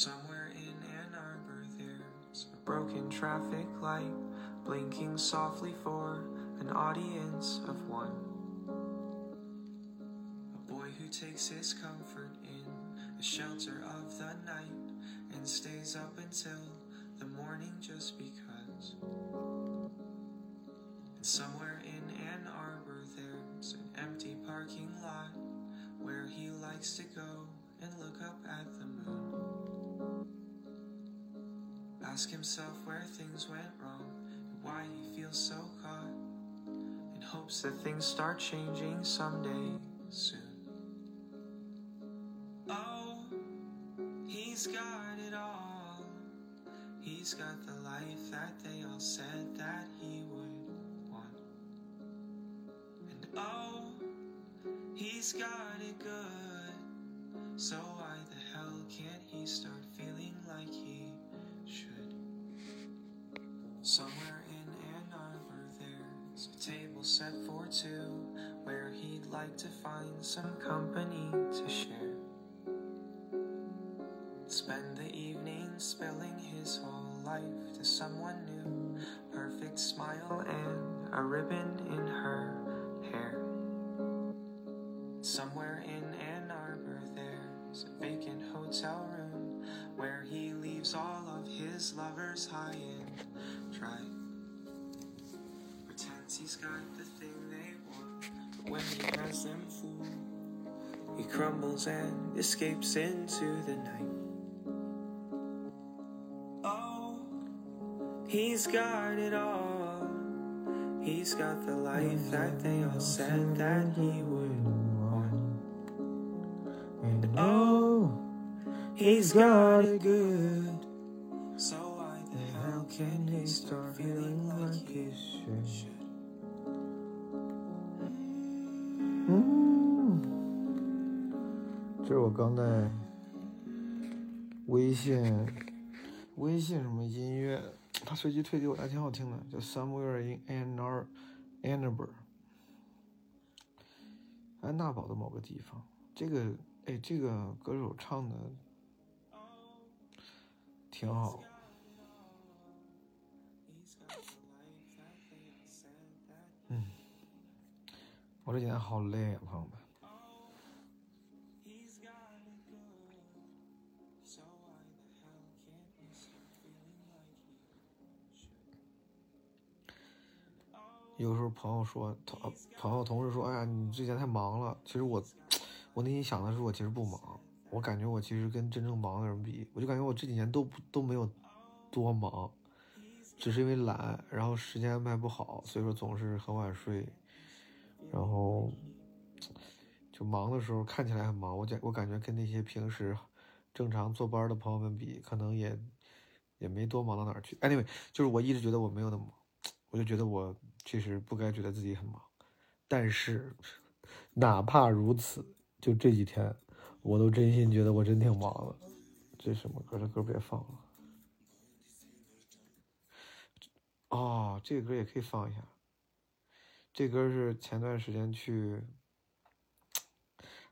Somewhere in Ann Arbor, there's a broken traffic light blinking softly for an audience of one. A boy who takes his comfort in the shelter of the night and stays up until the morning just because. And somewhere in Ann Arbor, there's an empty parking lot where he likes to go and look up at the moon. Ask himself where things went wrong and why he feels so caught, in hopes that things start changing someday soon. Oh, he's got it all. He's got the life that they all said that he would want. And oh, he's got it good. So why the hell can't he start feeling like he? Somewhere in Ann Arbor, there's a table set for two where he'd like to find some company to share. Spend the evening spilling his whole life to someone new. Perfect smile and a ribbon in her hair. Somewhere in Ann Arbor, there's a vacant hotel room where he leaves all of his lovers high and dry. Pretends he's got the thing they want, but when he has them fooled, he crumbles and escapes into the night. Oh, he's got it all. He's got the life that they all said that he would want. And oh, he's got it good. So why the hell can he start feeling like he should? 嗯，这是我刚在微信微信什么音乐，它随机推给我，还挺好听的，叫 Somewhere in Ann Ar Ann Arbor，安娜堡的某个地方。这个哎，这个歌手唱的挺好。我这几天好累啊，朋友们。有时候朋友说，同朋友同事说，哎呀，你最近太忙了。其实我，我内心想的是，我其实不忙。我感觉我其实跟真正忙的人比，我就感觉我这几年都都没有多忙，只是因为懒，然后时间安排不好，所以说总是很晚睡，然后就忙的时候看起来很忙，我感我感觉跟那些平时正常坐班的朋友们比，可能也也没多忙到哪儿去。anyway，就是我一直觉得我没有那么忙，我就觉得我其实不该觉得自己很忙，但是哪怕如此，就这几天，我都真心觉得我真挺忙的。这什么歌？这歌别放了。哦，这个歌也可以放一下。这歌是前段时间去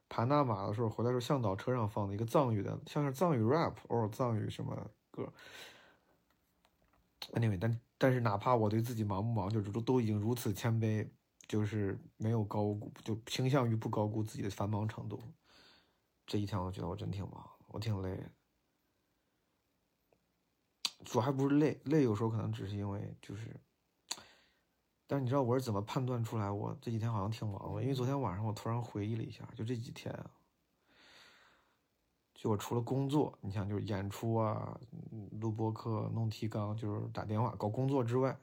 爬纳马的时候回来时候向导车上放的一个藏语的，像是藏语 rap 或者藏语什么歌。anyway，但但是哪怕我对自己忙不忙，就是都都已经如此谦卑，就是没有高估，就倾向于不高估自己的繁忙程度。这一天我觉得我真挺忙，我挺累。主要还不是累，累有时候可能只是因为就是，但是你知道我是怎么判断出来我这几天好像挺忙的？因为昨天晚上我突然回忆了一下，就这几天啊，就我除了工作，你想就是演出啊、嗯录播课、弄提纲，就是打电话搞工作之外，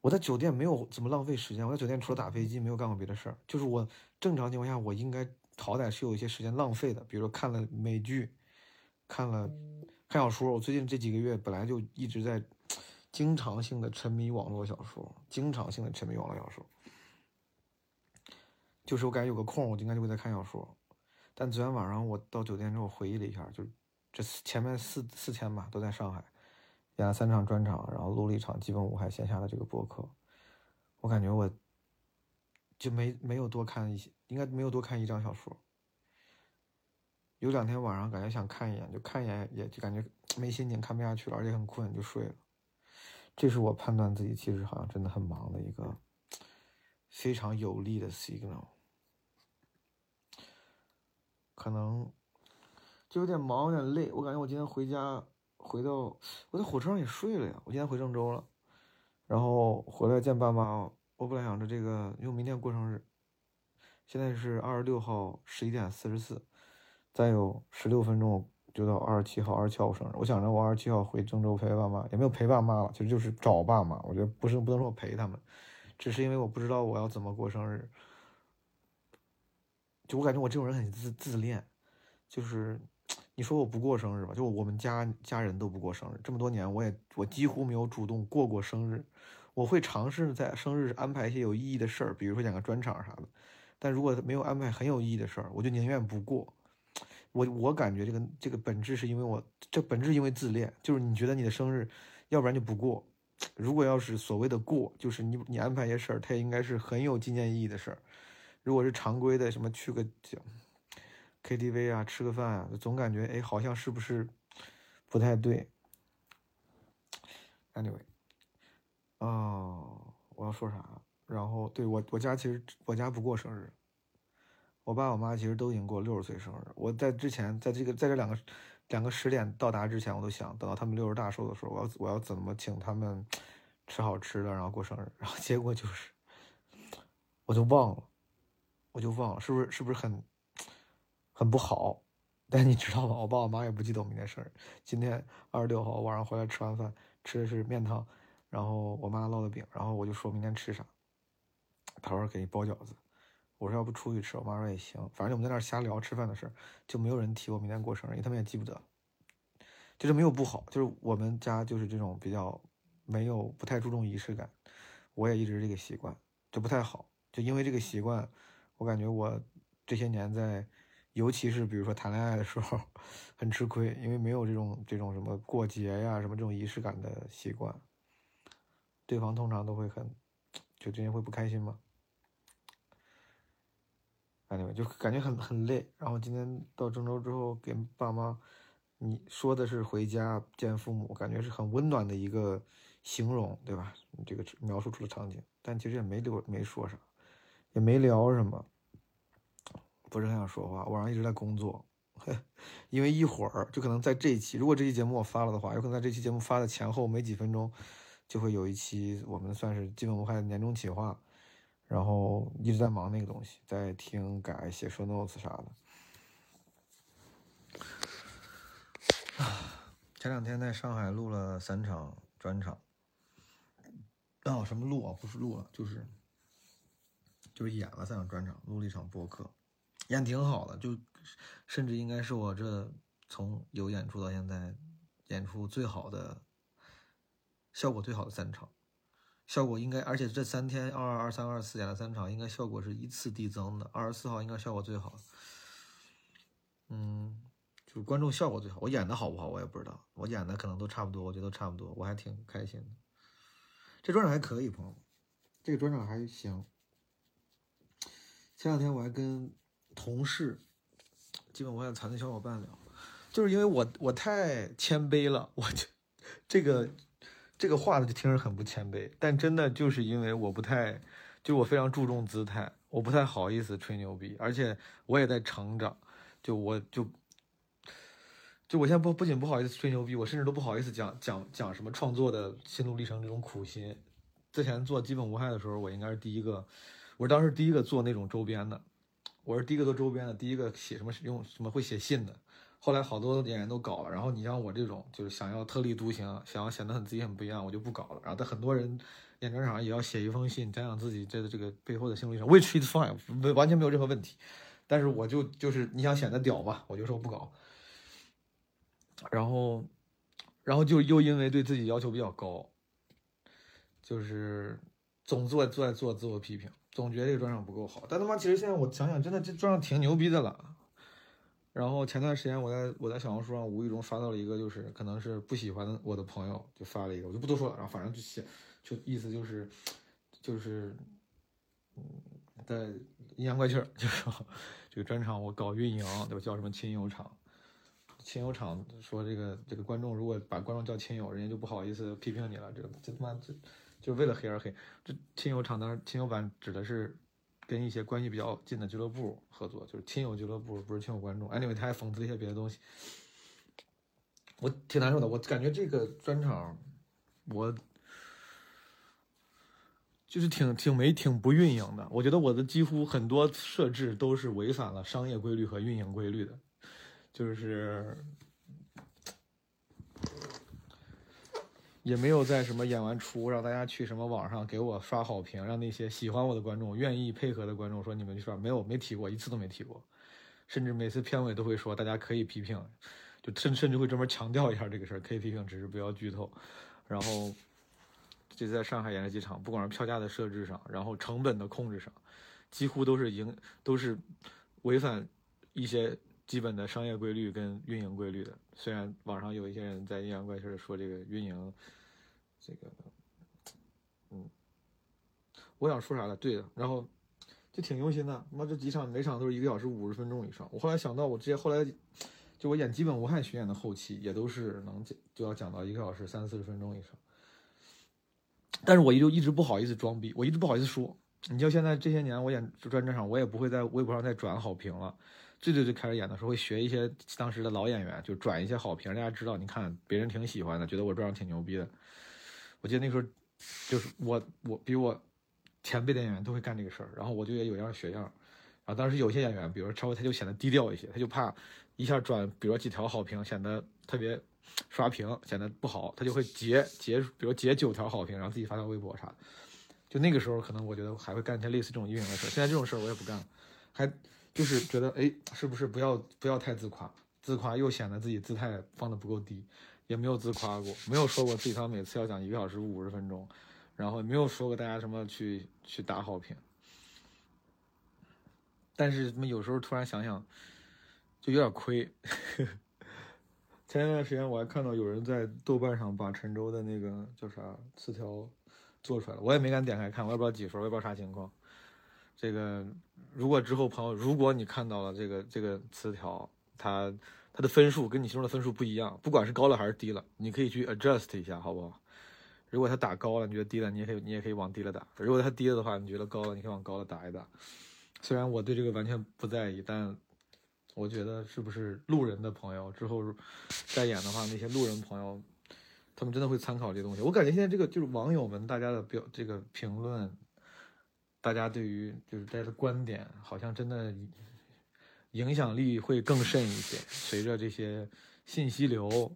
我在酒店没有怎么浪费时间。我在酒店除了打飞机，没有干过别的事儿。就是我正常情况下，我应该好歹是有一些时间浪费的，比如说看了美剧，看了看小说。我最近这几个月本来就一直在经常性的沉迷网络小说，经常性的沉迷网络小说。就是我感觉有个空，我应该就会在看小说。但昨天晚上我到酒店之后回忆了一下，就这前面四四天吧，都在上海演了三场专场，然后录了一场基本无害线下的这个播客。我感觉我就没没有多看一些，应该没有多看一张小说。有两天晚上感觉想看一眼，就看一眼，也就感觉没心情看不下去了，而且很困，就睡了。这是我判断自己其实好像真的很忙的一个非常有力的 signal。可能就有点忙，有点累。我感觉我今天回家回到我在火车上也睡了呀。我今天回郑州了，然后回来见爸妈。我本来想着这个，因为明天过生日，现在是二十六号十一点四十四，再有十六分钟就到二十七号，二十七号我生日。我想着我二十七号回郑州陪爸妈，也没有陪爸妈了，其实就是找爸妈。我觉得不是不能说我陪他们，只是因为我不知道我要怎么过生日。就我感觉我这种人很自自恋，就是你说我不过生日吧，就我们家家人都不过生日，这么多年我也我几乎没有主动过过生日。我会尝试在生日安排一些有意义的事儿，比如说演个专场啥的。但如果没有安排很有意义的事儿，我就宁愿不过。我我感觉这个这个本质是因为我这本质因为自恋，就是你觉得你的生日，要不然就不过。如果要是所谓的过，就是你你安排一些事儿，它也应该是很有纪念意义的事儿。如果是常规的什么去个 KTV 啊，吃个饭啊，总感觉哎好像是不是不太对。Anyway，哦，我要说啥？然后对我我家其实我家不过生日，我爸我妈其实都已经过六十岁生日。我在之前在这个在这两个两个时点到达之前，我都想等到他们六十大寿的时候，我要我要怎么请他们吃好吃的，然后过生日。然后结果就是我就忘了。我就忘了，是不是是不是很很不好？但你知道吗？我爸我妈也不记得我明天生日。今天二十六号晚上回来吃完饭，吃的是面汤，然后我妈烙的饼，然后我就说明天吃啥，他说给你包饺子。我说要不出去吃，我妈说也行，反正我们在那儿瞎聊吃饭的事儿，就没有人提我明天过生日，因为他们也记不得。就是没有不好，就是我们家就是这种比较没有不太注重仪式感，我也一直这个习惯，就不太好，就因为这个习惯。我感觉我这些年在，尤其是比如说谈恋爱的时候，很吃亏，因为没有这种这种什么过节呀、什么这种仪式感的习惯，对方通常都会很，就之前会不开心嘛。感觉就感觉很很累。然后今天到郑州之后，给爸妈，你说的是回家见父母，感觉是很温暖的一个形容，对吧？这个描述出了场景，但其实也没留没说啥。也没聊什么，不是很想说话。晚上一直在工作，因为一会儿就可能在这一期，如果这期节目我发了的话，有可能在这期节目发的前后没几分钟，就会有一期我们算是基本无害的年终企划，然后一直在忙那个东西，在听改写 show notes 啥的。前两天在上海录了三场专场，哦，什么录啊？不是录了，就是。就是演了三场专场，录了一场播客，演挺好的，就甚至应该是我这从有演出到现在演出最好的效果最好的三场，效果应该，而且这三天二二二三二四演了三场，应该效果是依次递增的。二十四号应该效果最好，嗯，就是观众效果最好。我演的好不好我也不知道，我演的可能都差不多，我觉得都差不多，我还挺开心的。这专场还可以，朋友们，这个专场还行。前两天我还跟同事，基本我也谈的小伙伴聊，就是因为我我太谦卑了，我就这个这个话呢就听着很不谦卑，但真的就是因为我不太，就我非常注重姿态，我不太好意思吹牛逼，而且我也在成长，就我就就我现在不不仅不好意思吹牛逼，我甚至都不好意思讲讲讲什么创作的心路历程这种苦心。之前做基本无害的时候，我应该是第一个。我是当时第一个做那种周边的，我是第一个做周边的，第一个写什么用什么会写信的。后来好多演员都搞了，然后你像我这种就是想要特立独行，想要显得很自己很不一样，我就不搞了。然后在很多人演专场也要写一封信，讲讲自己这个这个背后的心路历程，which is fine，完全没有任何问题。但是我就就是你想显得屌嘛，我就说不搞。然后，然后就又因为对自己要求比较高，就是总做做做自我批评。总觉得这个专场不够好，但他妈其实现在我想想，真的这专场挺牛逼的了。然后前段时间我在我在小红书上无意中刷到了一个，就是可能是不喜欢我的朋友就发了一个，我就不多说了。然后反正就写，就意思就是，就是，嗯，在阴阳怪气儿，就说这个专场我搞运营，对吧？叫什么亲友场？亲友场说这个这个观众如果把观众叫亲友，人家就不好意思批评你了。这这他妈这就为了黑而黑。这亲友场当然亲友版指的是跟一些关系比较近的俱乐部合作，就是亲友俱乐部，不是亲友观众。anyway，他还讽刺了一些别的东西，我挺难受的。我感觉这个专场我。就是挺挺没挺不运营的，我觉得我的几乎很多设置都是违反了商业规律和运营规律的，就是也没有在什么演完出让大家去什么网上给我刷好评，让那些喜欢我的观众、愿意配合的观众说你们去刷，没有没提过一次都没提过，甚至每次片尾都会说大家可以批评，就甚甚至会专门强调一下这个事儿，可以批评，只是不要剧透，然后。就在上海演了几场，不管是票价的设置上，然后成本的控制上，几乎都是赢，都是违反一些基本的商业规律跟运营规律的。虽然网上有一些人在阴阳怪气的说这个运营，这个，嗯，我想说啥了？对的，然后就挺用心的。妈，这几场每场都是一个小时五十分钟以上。我后来想到，我直接后来就我演基本无害巡演的后期，也都是能讲就要讲到一个小时三四十分钟以上。但是我就一直不好意思装逼，我一直不好意思说。你就现在这些年我演专场，我也不会在微博上再转好评了。最最最开始演的时候，会学一些当时的老演员，就转一些好评，大家知道，你看别人挺喜欢的，觉得我专场挺牛逼的。我记得那时候，就是我我比我前辈的演员都会干这个事儿，然后我就也有样学样。然后当时有些演员，比如说稍微他就显得低调一些，他就怕一下转，比如说几条好评，显得特别。刷屏显得不好，他就会截截，比如截九条好评，然后自己发到微博啥。就那个时候，可能我觉得还会干一些类似这种运营的事儿现在这种事儿我也不干了，还就是觉得，哎，是不是不要不要太自夸？自夸又显得自己姿态放的不够低，也没有自夸过，没有说过自己他每次要讲一个小时五十分钟，然后也没有说过大家什么去去打好评。但是什么有时候突然想想，就有点亏。前一段时间我还看到有人在豆瓣上把陈舟的那个叫啥词条做出来了，我也没敢点开看，我也不知道几分，我也不知道啥情况。这个如果之后朋友，如果你看到了这个这个词条，它它的分数跟你心中的分数不一样，不管是高了还是低了，你可以去 adjust 一下，好不好？如果它打高了，你觉得低了，你也可以你也可以往低了打；如果它低了的话，你觉得高了，你可以往高了打一打。虽然我对这个完全不在意，但。我觉得是不是路人的朋友之后再演的话，那些路人朋友，他们真的会参考这些东西。我感觉现在这个就是网友们大家的表这个评论，大家对于就是大家的观点，好像真的影响力会更甚一些。随着这些信息流，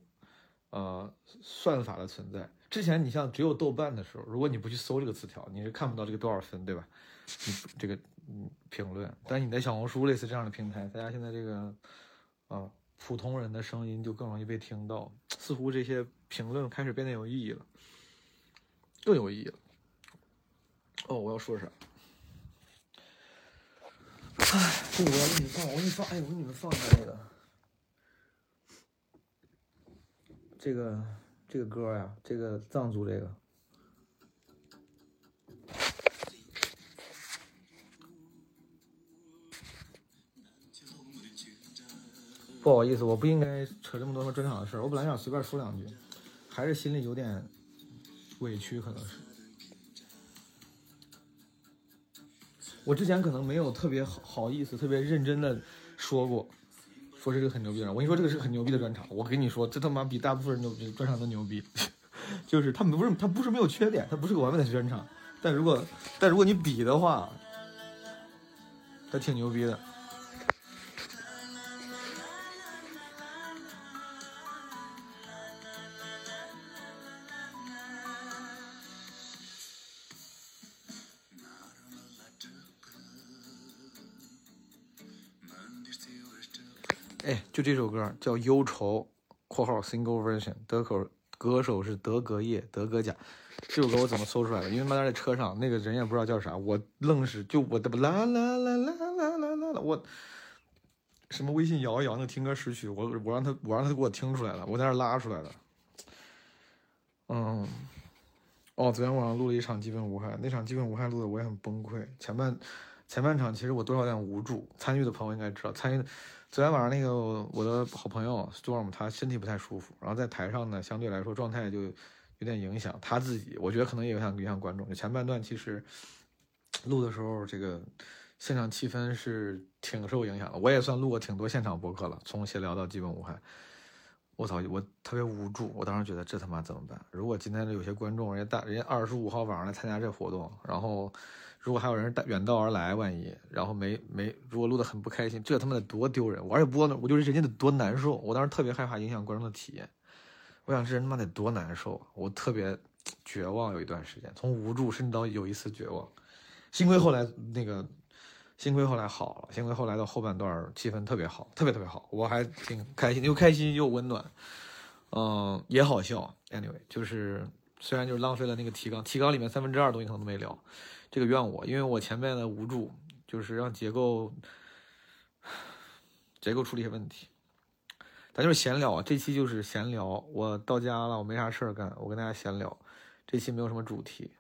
呃，算法的存在，之前你像只有豆瓣的时候，如果你不去搜这个词条，你是看不到这个多少分，对吧？你这个。嗯，评论，但你在小红书类似这样的平台，大家现在这个，啊，普通人的声音就更容易被听到，似乎这些评论开始变得有意义了，更有意义了。哦，我要说啥？哎，这我要给你们放，我给你放，哎，我给你们放一下那个，这个这个歌呀，这个藏族这个。不好意思，我不应该扯这么多说专场的事儿。我本来想随便说两句，还是心里有点委屈，可能是。我之前可能没有特别好好意思、特别认真的说过，说这个很牛逼的。我跟你说，这个是很牛逼的专场。我跟你说，这他妈比大部分人牛逼专场都牛逼。就是他们不是他不是没有缺点，他不是个完美的专场。但如果但如果你比的话，他挺牛逼的。就这首歌叫《忧愁》（括号 single version），德口歌手是德格叶、德格甲。这首歌我怎么搜出来的？因为妈在车上，那个人也不知道叫啥，我愣是就我的啦啦啦啦啦啦啦啦，我什么微信摇一摇那听歌识曲，我我让他我让他给我听出来了，我在那拉出来的。嗯，哦，昨天晚上录了一场基本无害，那场基本无害录的我也很崩溃，前半。前半场其实我多少有点无助，参与的朋友应该知道，参与昨天晚上那个我的好朋友 Storm 他身体不太舒服，然后在台上呢相对来说状态就有点影响他自己，我觉得可能也影响影响观众。前半段其实录的时候这个。现场气氛是挺受影响的，我也算录过挺多现场播客了，从闲聊到基本无害。我操，我特别无助，我当时觉得这他妈怎么办？如果今天有些观众，人家大人家二十五号晚上来参加这活动，然后如果还有人远道而来，万一然后没没，如果录的很不开心，这他妈得多丢人！我而且播呢，我就是人家得多难受。我当时特别害怕影响观众的体验，我想这人他妈得多难受，我特别绝望，有一段时间从无助甚至到有一次绝望。幸亏后来那个。幸亏后来好了，幸亏后来的后半段气氛特别好，特别特别好，我还挺开心，又开心又温暖，嗯，也好笑。Anyway，就是虽然就是浪费了那个提纲，提纲里面三分之二东西可能都没聊，这个怨我，因为我前面的无助，就是让结构结构处理一些问题。咱就是闲聊啊，这期就是闲聊。我到家了，我没啥事儿干，我跟大家闲聊。这期没有什么主题。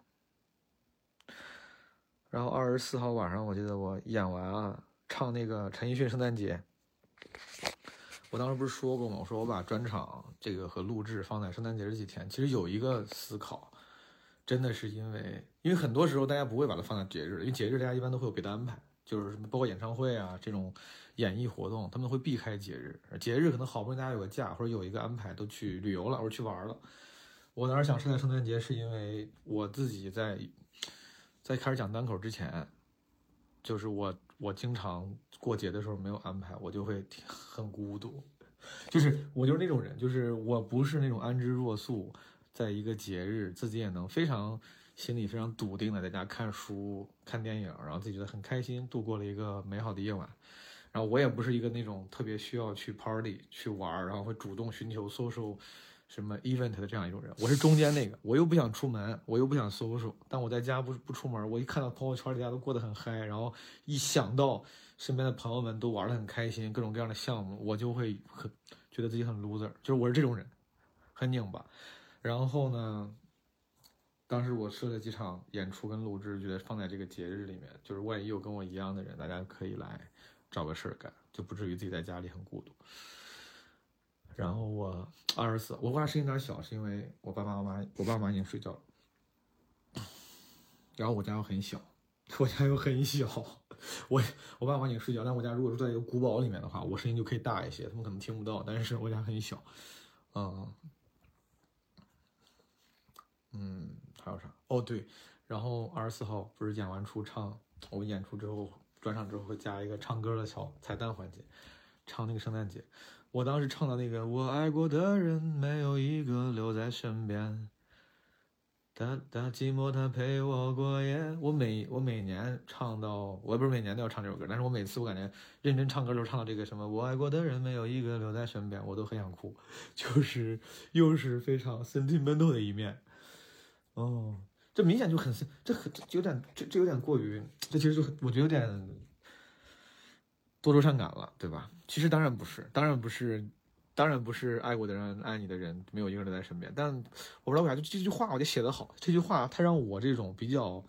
然后二十四号晚上，我记得我演完啊，唱那个陈奕迅《圣诞节》。我当时不是说过吗？我说我把专场这个和录制放在圣诞节这几天。其实有一个思考，真的是因为，因为很多时候大家不会把它放在节日，因为节日大家一般都会有别的安排，就是什么包括演唱会啊这种演艺活动，他们会避开节日。节日可能好不容易大家有个假或者有一个安排，都去旅游了或者去玩了。我当时想是在圣诞节，是因为我自己在。在开始讲单口之前，就是我我经常过节的时候没有安排，我就会很孤独。就是我就是那种人，就是我不是那种安之若素，在一个节日自己也能非常心里非常笃定的在家看书看电影，然后自己觉得很开心，度过了一个美好的夜晚。然后我也不是一个那种特别需要去 party 去玩，然后会主动寻求 social。什么 event 的这样一种人，我是中间那个，我又不想出门，我又不想 social，但我在家不不出门，我一看到朋友圈里大家都过得很嗨，然后一想到身边的朋友们都玩得很开心，各种各样的项目，我就会很觉得自己很 loser，就是我是这种人，很拧巴。然后呢，当时我设了几场演出跟录制，觉得放在这个节日里面，就是万一有跟我一样的人，大家可以来找个事儿干，就不至于自己在家里很孤独。然后我二十四，我娃声音有点小，是因为我爸爸妈妈，我爸妈已经睡觉了。然后我家又很小，我家又很小，我我爸妈已经睡觉，但我家如果是在一个古堡里面的话，我声音就可以大一些，他们可能听不到。但是我家很小，嗯嗯，还有啥？哦对，然后二十四号不是演完出唱，我演出之后转场之后会加一个唱歌的小彩蛋环节，唱那个圣诞节。我当时唱的那个，我爱过的人没有一个留在身边，他他寂寞，他陪我过夜。我每我每年唱到，我不是每年都要唱这首歌，但是我每次我感觉认真唱歌都唱到这个什么，我爱过的人没有一个留在身边，我都很想哭，就是又是非常身体愤怒的一面。哦，这明显就很这很这有点这这有点过于，这其实就我觉得有点多愁善感了，对吧？其实当然不是，当然不是，当然不是爱过的人、爱你的人没有一个人在身边。但我不知道为啥，就这句话我就写得好。这句话它让我这种比较，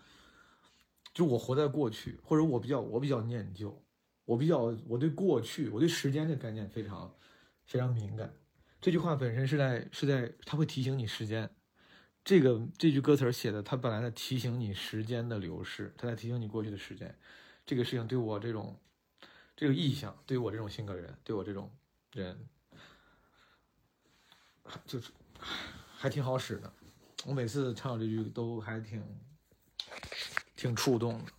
就我活在过去，或者我比较我比较念旧，我比较我对过去我对时间的概念非常非常敏感。这句话本身是在是在它会提醒你时间。这个这句歌词写的，它本来在提醒你时间的流逝，它在提醒你过去的时间。这个事情对我这种。这个意向对于我这种性格的人，对我这种人，就是还挺好使的。我每次唱这句都还挺挺触动的。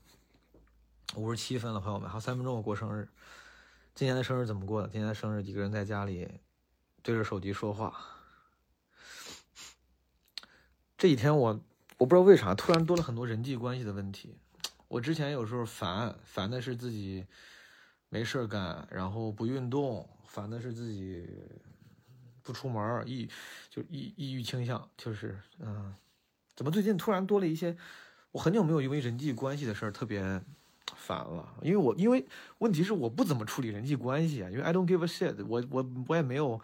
五十七分了，朋友们，还有三分钟我过生日。今年的生日怎么过的？今年的生日，几个人在家里对着手机说话。这几天我我不知道为啥突然多了很多人际关系的问题。我之前有时候烦烦的是自己。没事干，然后不运动，烦的是自己不出门，抑就抑抑郁倾向，就是嗯，怎么最近突然多了一些？我很久没有因为人际关系的事儿特别烦了，因为我因为问题是我不怎么处理人际关系啊，因为 I don't give a shit，我我我也没有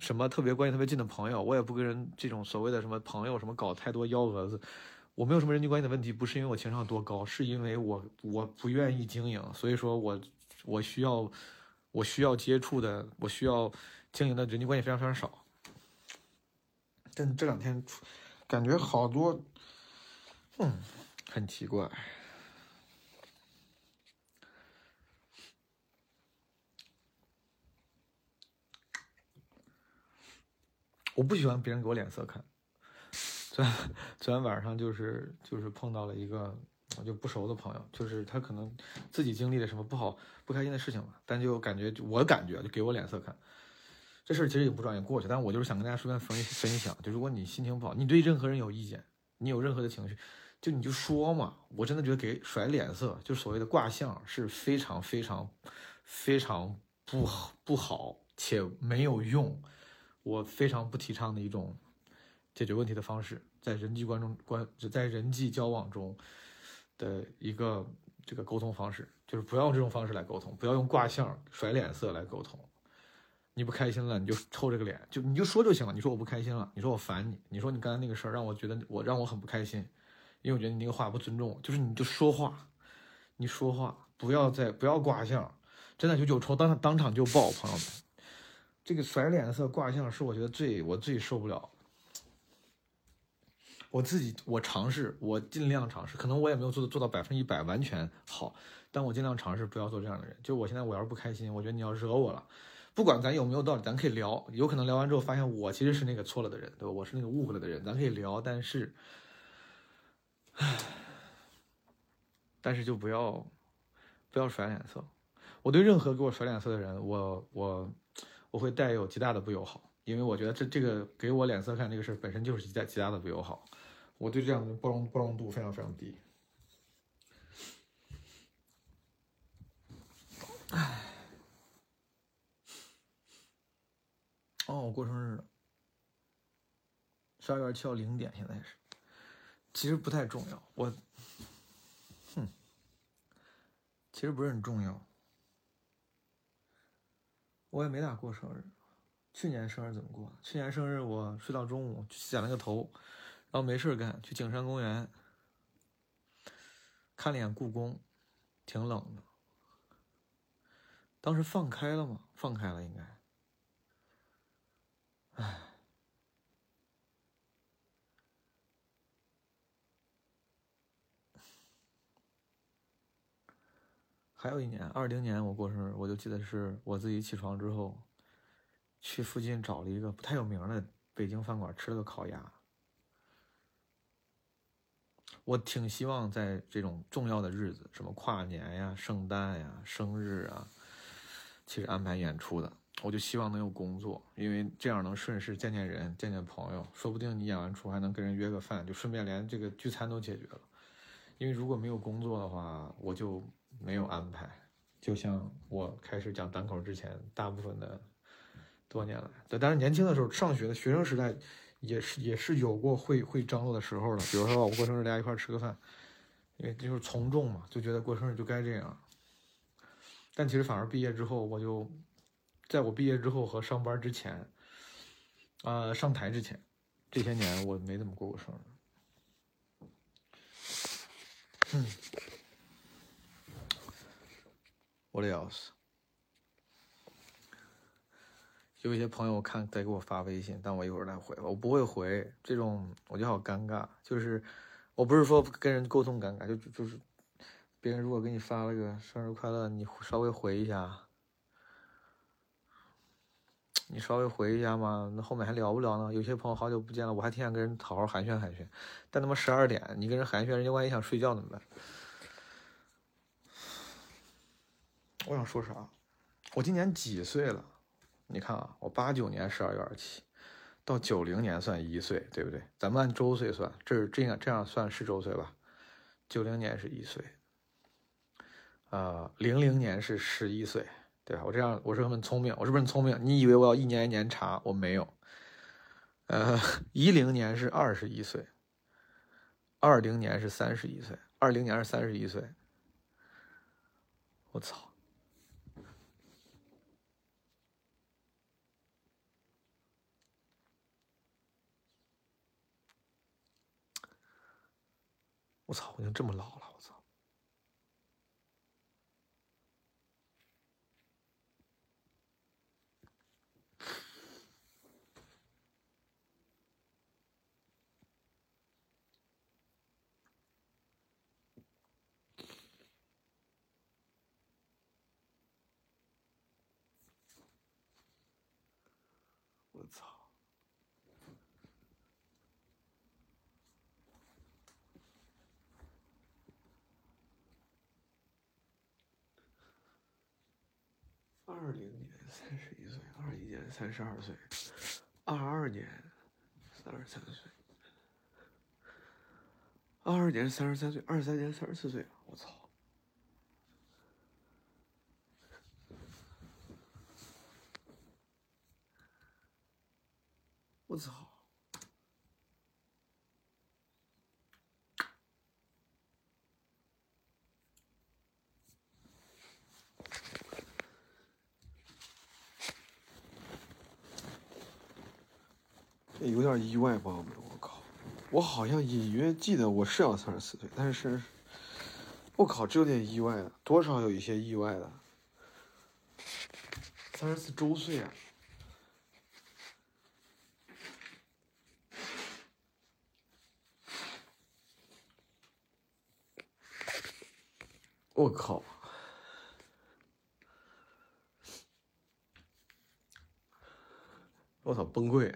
什么特别关系特别近的朋友，我也不跟人这种所谓的什么朋友什么搞太多幺蛾子，我没有什么人际关系的问题，不是因为我情商多高，是因为我我不愿意经营，所以说我我需要我需要接触的，我需要经营的人际关系非常非常少。但这两天感觉好多，嗯，很奇怪。我不喜欢别人给我脸色看。昨天昨天晚上就是就是碰到了一个就不熟的朋友，就是他可能自己经历了什么不好不开心的事情吧，但就感觉我感觉就给我脸色看。这事儿其实也不转眼，过去。但我就是想跟大家说分分享，就如果你心情不好，你对任何人有意见，你有任何的情绪，就你就说嘛。我真的觉得给甩脸色，就所谓的卦象是非常非常非常不好不好且没有用。我非常不提倡的一种解决问题的方式，在人际关中关，在人际交往中的一个这个沟通方式，就是不要用这种方式来沟通，不要用卦象甩脸色来沟通。你不开心了，你就臭这个脸，就你就说就行了。你说我不开心了，你说我烦你，你说你刚才那个事儿让我觉得我让我很不开心，因为我觉得你那个话不尊重我。就是你就说话，你说话不要再不要卦象，真的就有仇当当场就爆，朋友们。这个甩脸色卦象是我觉得最我最受不了。我自己我尝试，我尽量尝试，可能我也没有做做到百分之一百完全好，但我尽量尝试不要做这样的人。就我现在我要是不开心，我觉得你要惹我了，不管咱有没有道理，咱可以聊，有可能聊完之后发现我其实是那个错了的人，对吧？我是那个误会了的人，咱可以聊，但是，唉，但是就不要不要甩脸色。我对任何给我甩脸色的人，我我。我会带有极大的不友好，因为我觉得这这个给我脸色看这个事本身就是极大极大的不友好，我对这样的包容包容度非常非常低。唉，哦，我过生日了，十二月七号零点，现在是，其实不太重要，我，哼，其实不是很重要。我也没咋过生日，去年生日怎么过？去年生日我睡到中午，剪了个头，然后没事干，去景山公园看了一眼故宫，挺冷的。当时放开了吗？放开了，应该。唉，还有一年，二零年我过生日，我就记得是我自己起床之后，去附近找了一个不太有名的北京饭馆吃了个烤鸭。我挺希望在这种重要的日子，什么跨年呀、圣诞呀、生日啊，其实安排演出的，我就希望能有工作，因为这样能顺势见见人、见见朋友，说不定你演完出还能跟人约个饭，就顺便连这个聚餐都解决了。因为如果没有工作的话，我就。没有安排，就像我开始讲单口之前，大部分的多年来，对，但是年轻的时候，上学的学生时代，也是也是有过会会张罗的时候的。比如说我过生日，大家一块吃个饭，因为就是从众嘛，就觉得过生日就该这样。但其实反而毕业之后，我就在我毕业之后和上班之前，呃，上台之前，这些年我没怎么过过生日。嗯。我的要死！有一些朋友看在给我发微信，但我一会儿再回。我不会回这种，我就好尴尬。就是我不是说跟人沟通尴尬，就就是别人如果给你发了个生日快乐，你稍微回一下，你稍微回一下嘛，那后面还聊不聊呢？有些朋友好久不见了，我还挺想跟人好好寒暄寒暄，但他妈十二点，你跟人寒暄，人家万一想睡觉怎么办？我想说啥？我今年几岁了？你看啊，我八九年十二月二十七，到九零年算一岁，对不对？咱们按周岁算，这是这样这样算是周岁吧？九零年是一岁，呃，零零年是十一岁，对吧？我这样我是很聪明，我是不是很聪明？你以为我要一年一年查？我没有。呃，一零年是二十一岁，二零年是三十一岁，二零年是三十一岁。我操！操，我已经这么老了，我操！我操！二零年三十一岁，二一年三十二岁，二二年三十三岁，二二年三十三岁，二三年三十四岁，我操！我操！有点意外，朋友们，我靠！我好像隐约记得我是要三十四岁，但是，我靠，这有点意外了，多少有一些意外的。三十四周岁啊！我靠！我操，崩溃！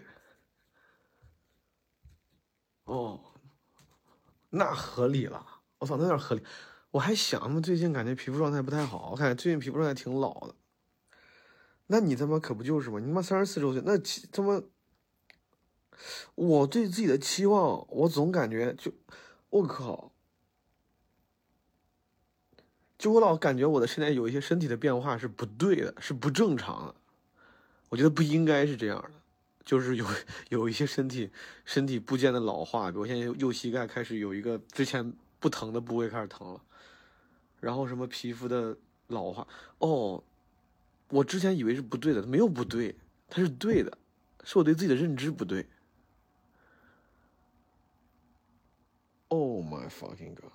哦，那合理了。我操，那有点合理。我还想他妈最近感觉皮肤状态不太好，我感觉最近皮肤状态挺老的。那你他妈可不就是吗？你妈三十四周岁，那他妈，我对自己的期望，我总感觉就，我靠，就我老感觉我的现在有一些身体的变化是不对的，是不正常的。我觉得不应该是这样的。就是有 有一些身体身体部件的老化，比如现在右膝盖开始有一个之前不疼的部位开始疼了，然后什么皮肤的老化，哦，我之前以为是不对的，没有不对，它是对的，是我对自己的认知不对。Oh my fucking god！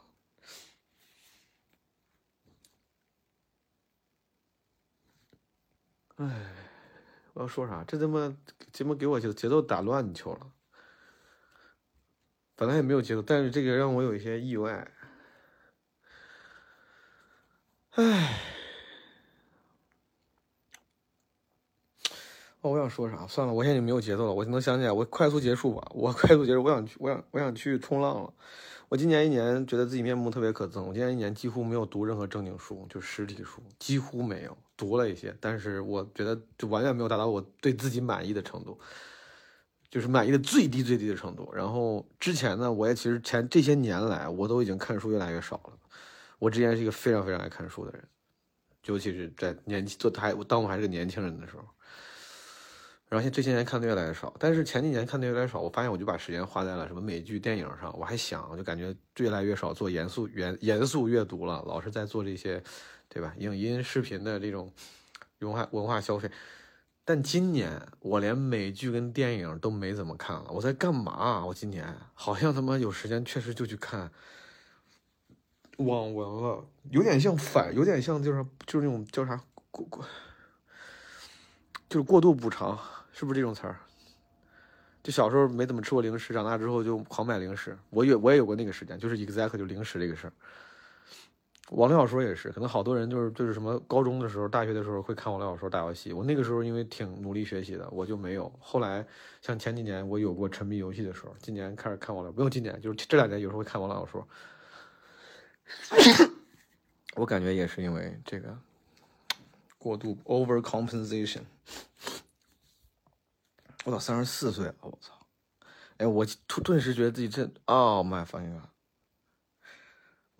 哎，我要说啥？这他妈节目给我节节奏打乱球了。本来也没有节奏，但是这个让我有一些意外。唉，哦，我想说啥？算了，我现在就没有节奏了。我就能想起来，我快速结束吧。我快速结束，我想去，我想，我想去冲浪了。我今年一年觉得自己面目特别可憎。我今年一年几乎没有读任何正经书，就实体书几乎没有读了一些，但是我觉得就完全没有达到我对自己满意的程度，就是满意的最低最低的程度。然后之前呢，我也其实前这些年来，我都已经看书越来越少了。我之前是一个非常非常爱看书的人，尤其是在年纪做还当我还是个年轻人的时候。然后现这些年看的越来越少，但是前几年看的越来越少，我发现我就把时间花在了什么美剧、电影上。我还想，我就感觉越来越少做严肃、严严肃阅读了，老是在做这些，对吧？影音、视频的这种文化文化消费。但今年我连美剧跟电影都没怎么看了，我在干嘛？我今年好像他妈有时间，确实就去看网文了，有点像反，有点像就是就是那种叫啥过过，就是过度补偿。是不是这种词儿？就小时候没怎么吃过零食，长大之后就狂买零食。我有我也有过那个时间，就是 exact 就零食这个事儿。网络小说也是，可能好多人就是就是什么高中的时候、大学的时候会看网络小说、打游戏。我那个时候因为挺努力学习的，我就没有。后来像前几年我有过沉迷游戏的时候，今年开始看网络，不用今年，就是这两年有时候会看网络小说。我感觉也是因为这个过度 overcompensation。我操，三十四岁了，我操！哎，我突顿时觉得自己这，Oh my fucking god！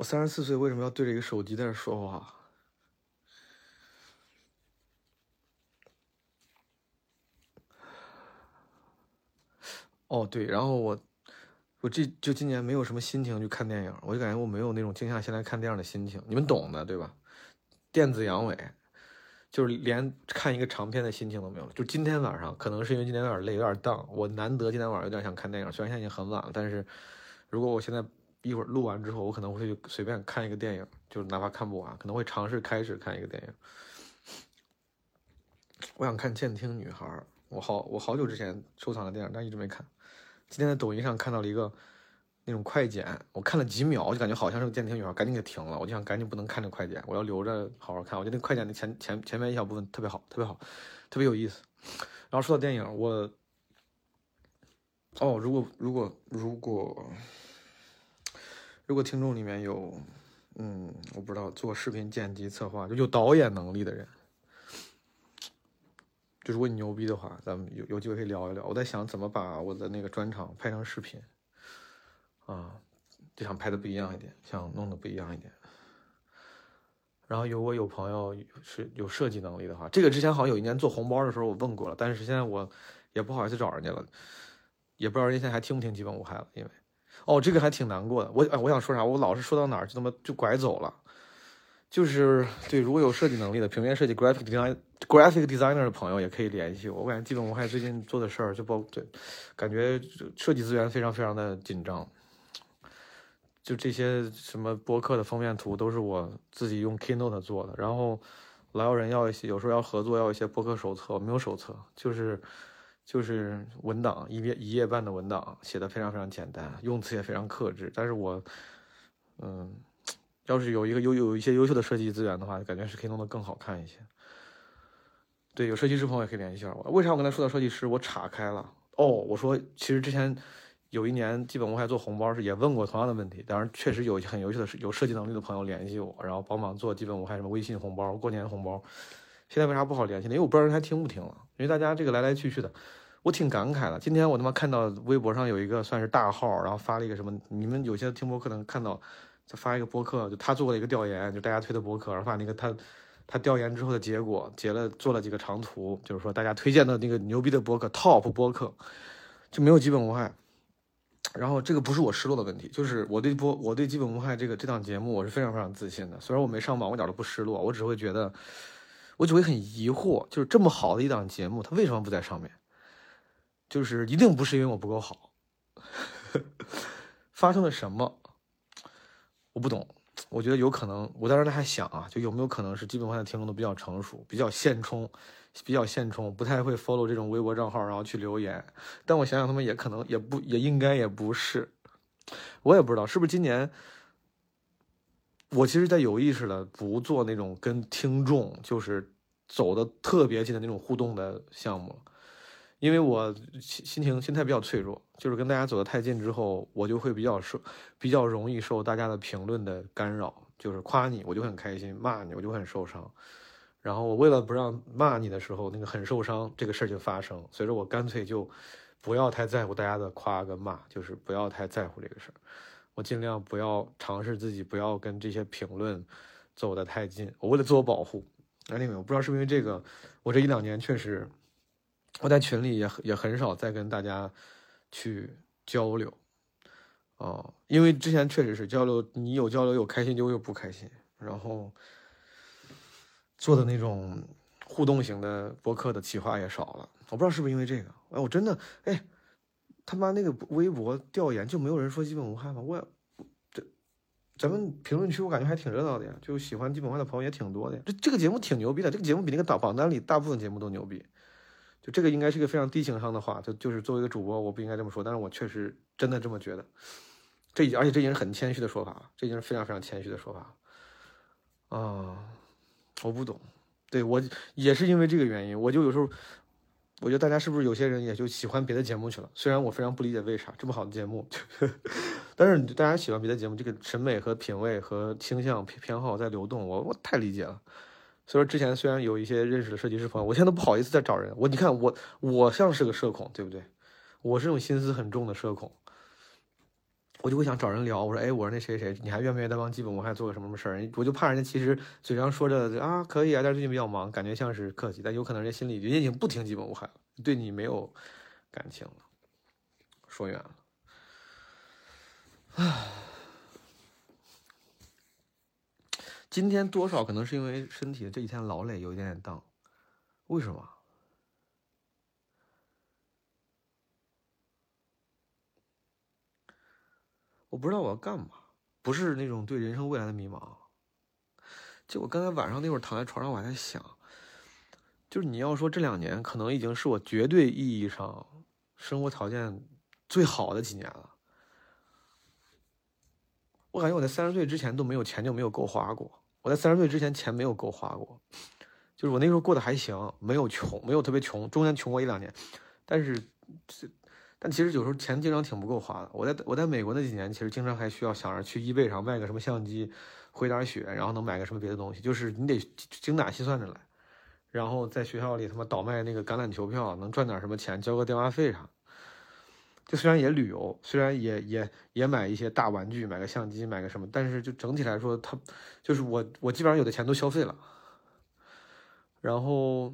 我三十四岁为什么要对着一个手机在这说话？哦，对，然后我，我这就今年没有什么心情去看电影，我就感觉我没有那种静下心来看电影的心情，你们懂的，对吧？电子阳痿。就是连看一个长片的心情都没有了。就今天晚上，可能是因为今天有点累，有点荡。我难得今天晚上有点想看电影，虽然现在已经很晚了，但是如果我现在一会儿录完之后，我可能会去随便看一个电影，就是哪怕看不完，可能会尝试开始看一个电影。我想看《监听女孩》，我好我好久之前收藏的电影，但一直没看。今天在抖音上看到了一个那种快剪，我看了几秒，我就感觉好像是个监听女孩，赶紧给停了。我就想赶紧不能看这快剪，我要留着好好看。我觉得那快剪的前前前面一小部分特别好，特别好，特别有意思。然后说到电影，我哦，如果如果如果如果听众里面有嗯，我不知道做视频剪辑策划就有导演能力的人。就如果你牛逼的话，咱们有有机会可以聊一聊。我在想怎么把我的那个专场拍成视频，啊，就想拍的不一样一点，想弄得不一样一点。然后，如果有朋友是有设计能力的话，这个之前好像有一年做红包的时候我问过了，但是现在我也不好意思找人家了，也不知道人家现在还听不听基本无害了，因为哦，这个还挺难过的。我哎，我想说啥，我老是说到哪儿就他妈就拐走了。就是对，如果有设计能力的平面设计 graphic design graphic designer 的朋友也可以联系我。我感觉基本无害最近做的事儿就包对，感觉设计资源非常非常的紧张。就这些什么播客的封面图都是我自己用 Keynote 做的，然后老有人要一些，有时候要合作要一些播客手册，没有手册，就是就是文档一页一页半的文档，写的非常非常简单，用词也非常克制。但是我嗯。要是有一个有有一些优秀的设计资源的话，感觉是可以弄得更好看一些。对，有设计师朋友也可以联系一下我。为啥我刚才说到设计师，我岔开了？哦，我说其实之前有一年基本无害做红包是也问过同样的问题，当然确实有很优秀的有设计能力的朋友联系我，然后帮忙做基本无害什么微信红包、过年红包。现在为啥不好联系呢？因为我不知道人还听不听了。因为大家这个来来去去的，我挺感慨的。今天我他妈看到微博上有一个算是大号，然后发了一个什么，你们有些听播客能看到。再发一个播客，就他做过一个调研，就大家推的播客，然后把那个他他调研之后的结果截了，做了几个长图，就是说大家推荐的那个牛逼的播客，top 播客就没有基本无害。然后这个不是我失落的问题，就是我对播我对基本无害这个这档节目我是非常非常自信的。虽然我没上榜，我一点都不失落，我只会觉得，我就会很疑惑，就是这么好的一档节目，它为什么不在上面？就是一定不是因为我不够好，发生了什么？我不懂，我觉得有可能。我当时还想啊，就有没有可能是基本上的听众都比较成熟，比较现充，比较现充，不太会 follow 这种微博账号，然后去留言。但我想想，他们也可能也不也应该也不是，我也不知道是不是今年。我其实，在有意识的不做那种跟听众就是走的特别近的那种互动的项目。因为我心情心态比较脆弱，就是跟大家走得太近之后，我就会比较受，比较容易受大家的评论的干扰。就是夸你，我就很开心；骂你，我就很受伤。然后我为了不让骂你的时候那个很受伤这个事儿就发生，所以说我干脆就不要太在乎大家的夸跟骂，就是不要太在乎这个事儿。我尽量不要尝试自己不要跟这些评论走得太近。我为了自我保护，Anyway，我不知道是不是因为这个，我这一两年确实。我在群里也也很少再跟大家去交流，哦，因为之前确实是交流，你有交流有开心就有不开心，然后做的那种互动型的播客的企划也少了。我不知道是不是因为这个，哎，我真的，哎，他妈那个微博调研就没有人说基本无害吗？我这咱们评论区我感觉还挺热闹的呀，就喜欢基本无害的朋友也挺多的呀。这这个节目挺牛逼的，这个节目比那个榜榜单里大部分节目都牛逼。就这个应该是一个非常低情商的话，就就是作为一个主播，我不应该这么说，但是我确实真的这么觉得。这已而且这已经是很谦虚的说法，这已经是非常非常谦虚的说法啊，我不懂，对我也是因为这个原因，我就有时候我觉得大家是不是有些人也就喜欢别的节目去了？虽然我非常不理解为啥这么好的节目，但是大家喜欢别的节目，这个审美和品味和倾向偏好在流动，我我太理解了。所以说之前虽然有一些认识的设计师朋友，我现在都不好意思再找人。我你看我我像是个社恐，对不对？我是种心思很重的社恐，我就会想找人聊。我说，哎，我说那谁谁，你还愿不愿意再帮基本无害做个什么什么事儿？我就怕人家其实嘴上说着啊可以啊，但是最近比较忙，感觉像是客气，但有可能人家心里人家已经不听基本无害了，对你没有感情了。说远了，唉。今天多少可能是因为身体这几天劳累，有一点点荡。为什么？我不知道我要干嘛，不是那种对人生未来的迷茫。就我刚才晚上那会儿躺在床上，我还在想，就是你要说这两年可能已经是我绝对意义上生活条件最好的几年了。我感觉我在三十岁之前都没有钱就没有够花过，我在三十岁之前钱没有够花过，就是我那时候过得还行，没有穷，没有特别穷，中间穷过一两年，但是，但其实有时候钱经常挺不够花的。我在我在美国那几年，其实经常还需要想着去 eBay 上卖个什么相机，回点血，然后能买个什么别的东西，就是你得精打细算着来。然后在学校里他妈倒卖那个橄榄球票，能赚点什么钱，交个电话费啥。就虽然也旅游，虽然也也也买一些大玩具，买个相机，买个什么，但是就整体来说，他就是我我基本上有的钱都消费了。然后，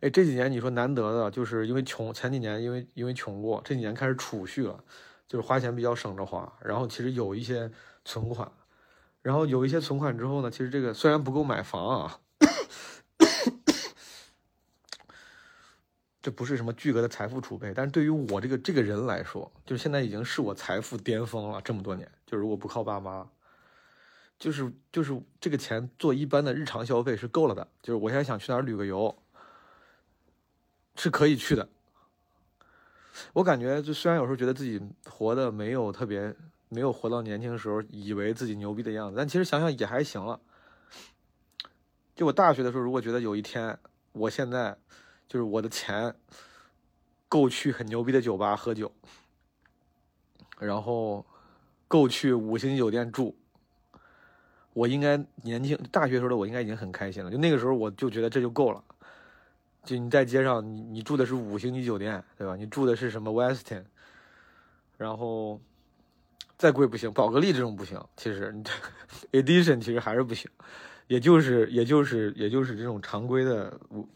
哎，这几年你说难得的，就是因为穷，前几年因为因为穷过，这几年开始储蓄了，就是花钱比较省着花。然后其实有一些存款，然后有一些存款之后呢，其实这个虽然不够买房啊。这不是什么巨额的财富储备，但是对于我这个这个人来说，就是现在已经是我财富巅峰了。这么多年，就如果不靠爸妈，就是就是这个钱做一般的日常消费是够了的。就是我现在想去哪儿旅个游，是可以去的。我感觉，就虽然有时候觉得自己活的没有特别，没有活到年轻时候以为自己牛逼的样子，但其实想想也还行了。就我大学的时候，如果觉得有一天，我现在。就是我的钱够去很牛逼的酒吧喝酒，然后够去五星级酒店住。我应该年轻大学时候的我应该已经很开心了。就那个时候我就觉得这就够了。就你在街上，你你住的是五星级酒店，对吧？你住的是什么 Westin，然后再贵不行，宝格丽这种不行。其实你 Edition 其实还是不行。也就是，也就是，也就是这种常规的五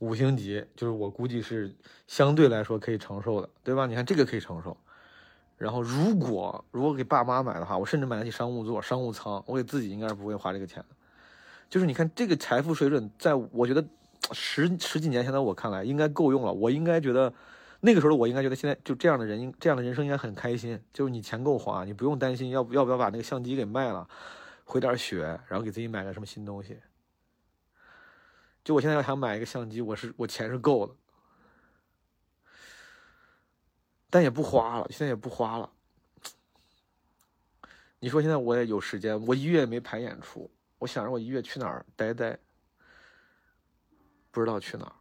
五星级，就是我估计是相对来说可以承受的，对吧？你看这个可以承受。然后如果如果给爸妈买的话，我甚至买得起商务座、商务舱，我给自己应该是不会花这个钱的。就是你看这个财富水准，在我觉得十十几年前的我看来应该够用了。我应该觉得那个时候的我应该觉得现在就这样的人，这样的人生应该很开心。就是你钱够花，你不用担心要不要不要把那个相机给卖了。回点血，然后给自己买个什么新东西。就我现在要想买一个相机，我是我钱是够的，但也不花了，现在也不花了。你说现在我也有时间，我一月也没排演出，我想着我一月去哪儿待待，不知道去哪儿。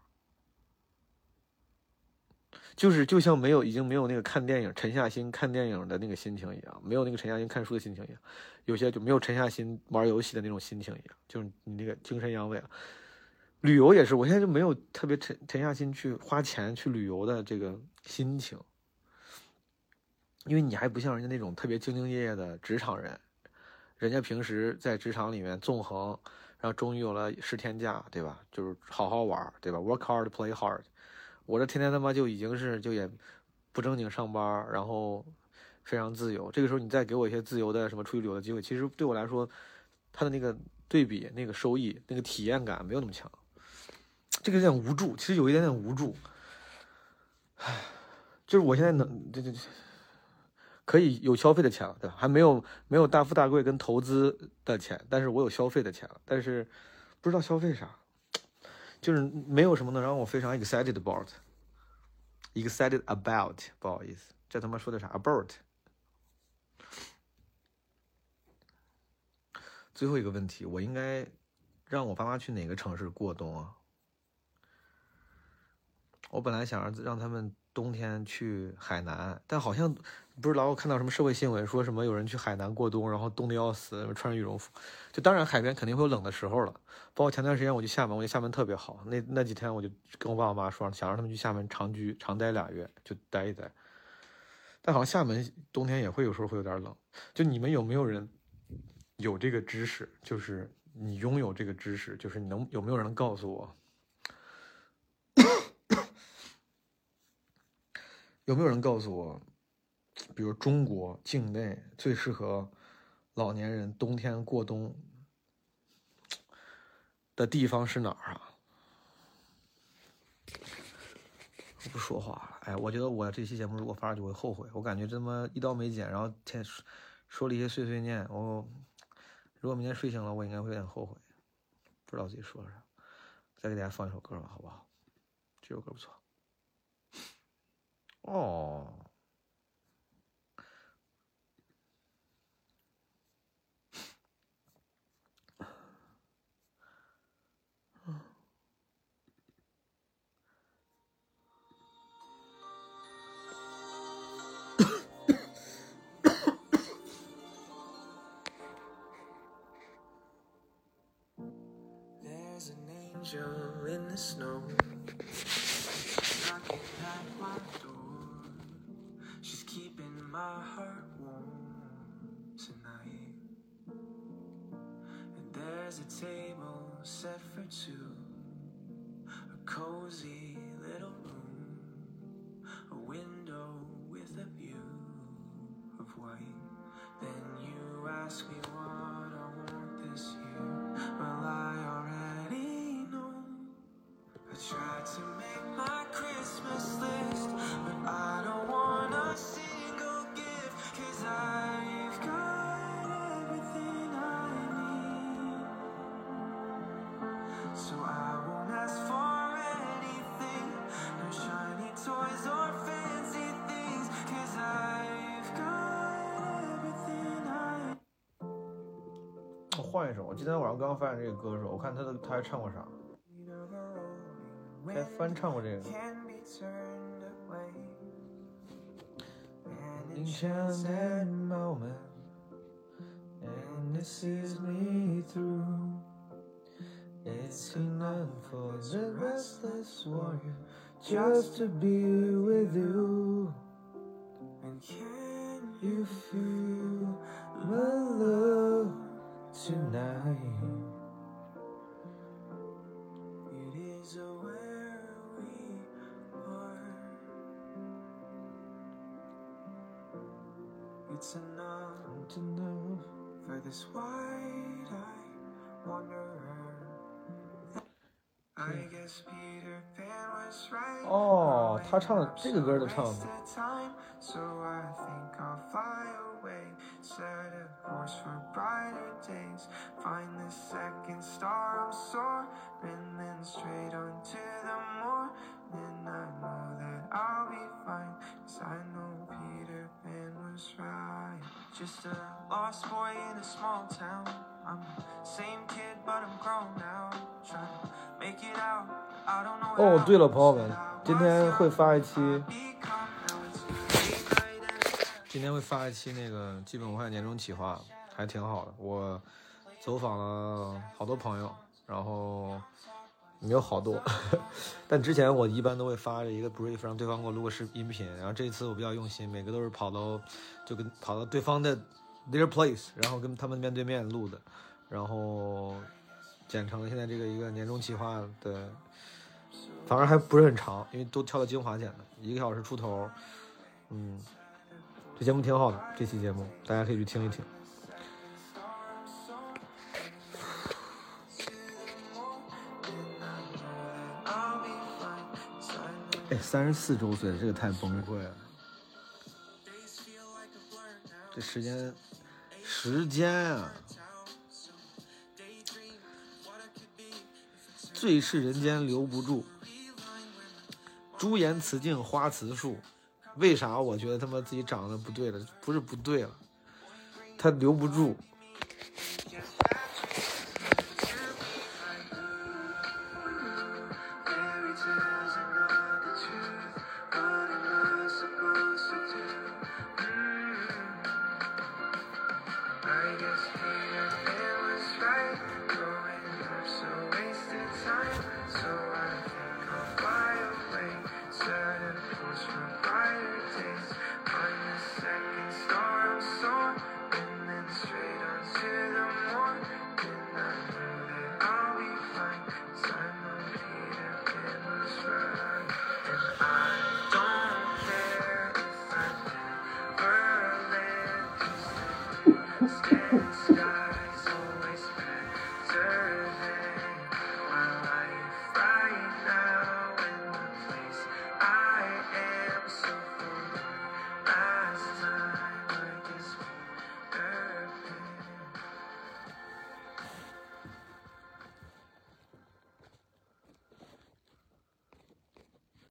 就是就像没有已经没有那个看电影沉下心看电影的那个心情一样，没有那个沉下心看书的心情一样，有些就没有沉下心玩游戏的那种心情一样，就是你那个精神阳痿了。旅游也是，我现在就没有特别沉沉下心去花钱去旅游的这个心情，因为你还不像人家那种特别兢兢业业的职场人，人家平时在职场里面纵横，然后终于有了十天假，对吧？就是好好玩，对吧？Work hard, play hard。我这天天他妈就已经是就也不正经上班，然后非常自由。这个时候你再给我一些自由的什么出去旅游的机会，其实对我来说，他的那个对比、那个收益、那个体验感没有那么强。这个有点无助，其实有一点点无助。唉，就是我现在能这这可以有消费的钱了，对吧？还没有没有大富大贵跟投资的钱，但是我有消费的钱了，但是不知道消费啥。就是没有什么能让我非常 excited about，excited about，不好意思，这他妈说的啥？about。最后一个问题，我应该让我爸妈去哪个城市过冬啊？我本来想让让他们冬天去海南，但好像不是老我看到什么社会新闻，说什么有人去海南过冬，然后冻得要死，穿着羽绒服。就当然海边肯定会有冷的时候了。包括前段时间我去厦门，我觉得厦门特别好。那那几天我就跟我爸我妈说，想让他们去厦门长居长待俩月，就待一待。但好像厦门冬天也会有时候会有点冷。就你们有没有人有这个知识？就是你拥有这个知识，就是你能有没有人能告诉我？有没有人告诉我，比如中国境内最适合老年人冬天过冬的地方是哪儿啊？我不说。话了。哎，我觉得我这期节目如果发出去，我会后悔。我感觉这么一刀没剪，然后天说了一些碎碎念。我如果明天睡醒了，我应该会有点后悔，不知道自己说了啥。再给大家放一首歌吧，好不好？这首歌不错。哦。There's an angel in the snow. My heart warm tonight. And there's a table set for two. A cozy little room. A window with a view of white. Then you ask me 换一首，我今天晚上刚发现这个歌手，我看他的他还唱过啥，还翻唱过这个。can be turned away. And enchanted moment, and it sees me through. It's enough for the restless warrior just to be with you. And can You feel my love tonight. It is where we are. It's enough Enough. for this wide-eyed wanderer. I guess Peter Pan was right. 哦，他唱的这个歌的唱的 Waste the time, so I think I'll fly away. Set a course for brighter days. Find the second star I'm soaring, then straight on to the morning. I know that I'll be fine, cause I know Peter Pan was right. Just a lost boy in a small town. I'm the same kid, but I'm grown now. Trying to make it out. I don't know 哦， how, 对了，朋友们 but I，今天 was 会发一期， 今天会发一期那个基本无害年终企划，还挺好的。我走访了好多朋友，然后没有好多，但之前我一般都会发一个 brief，让对方给我录个视音频。然后这次我比较用心，每个都是跑到就跟跑到对方的 their place，然后跟他们面对面录的，然后剪成了现在这个一个年终企划的，反而还不是很长，因为都挑了精华剪的，一个小时出头，嗯。这节目挺好的，这期节目大家可以去听一听。哎，三十四周岁，这个太崩溃了。这时间，时间啊，最是人间留不住，朱颜辞镜花辞树。为啥我觉得他妈自己长得不对了？不是不对了，他留不住，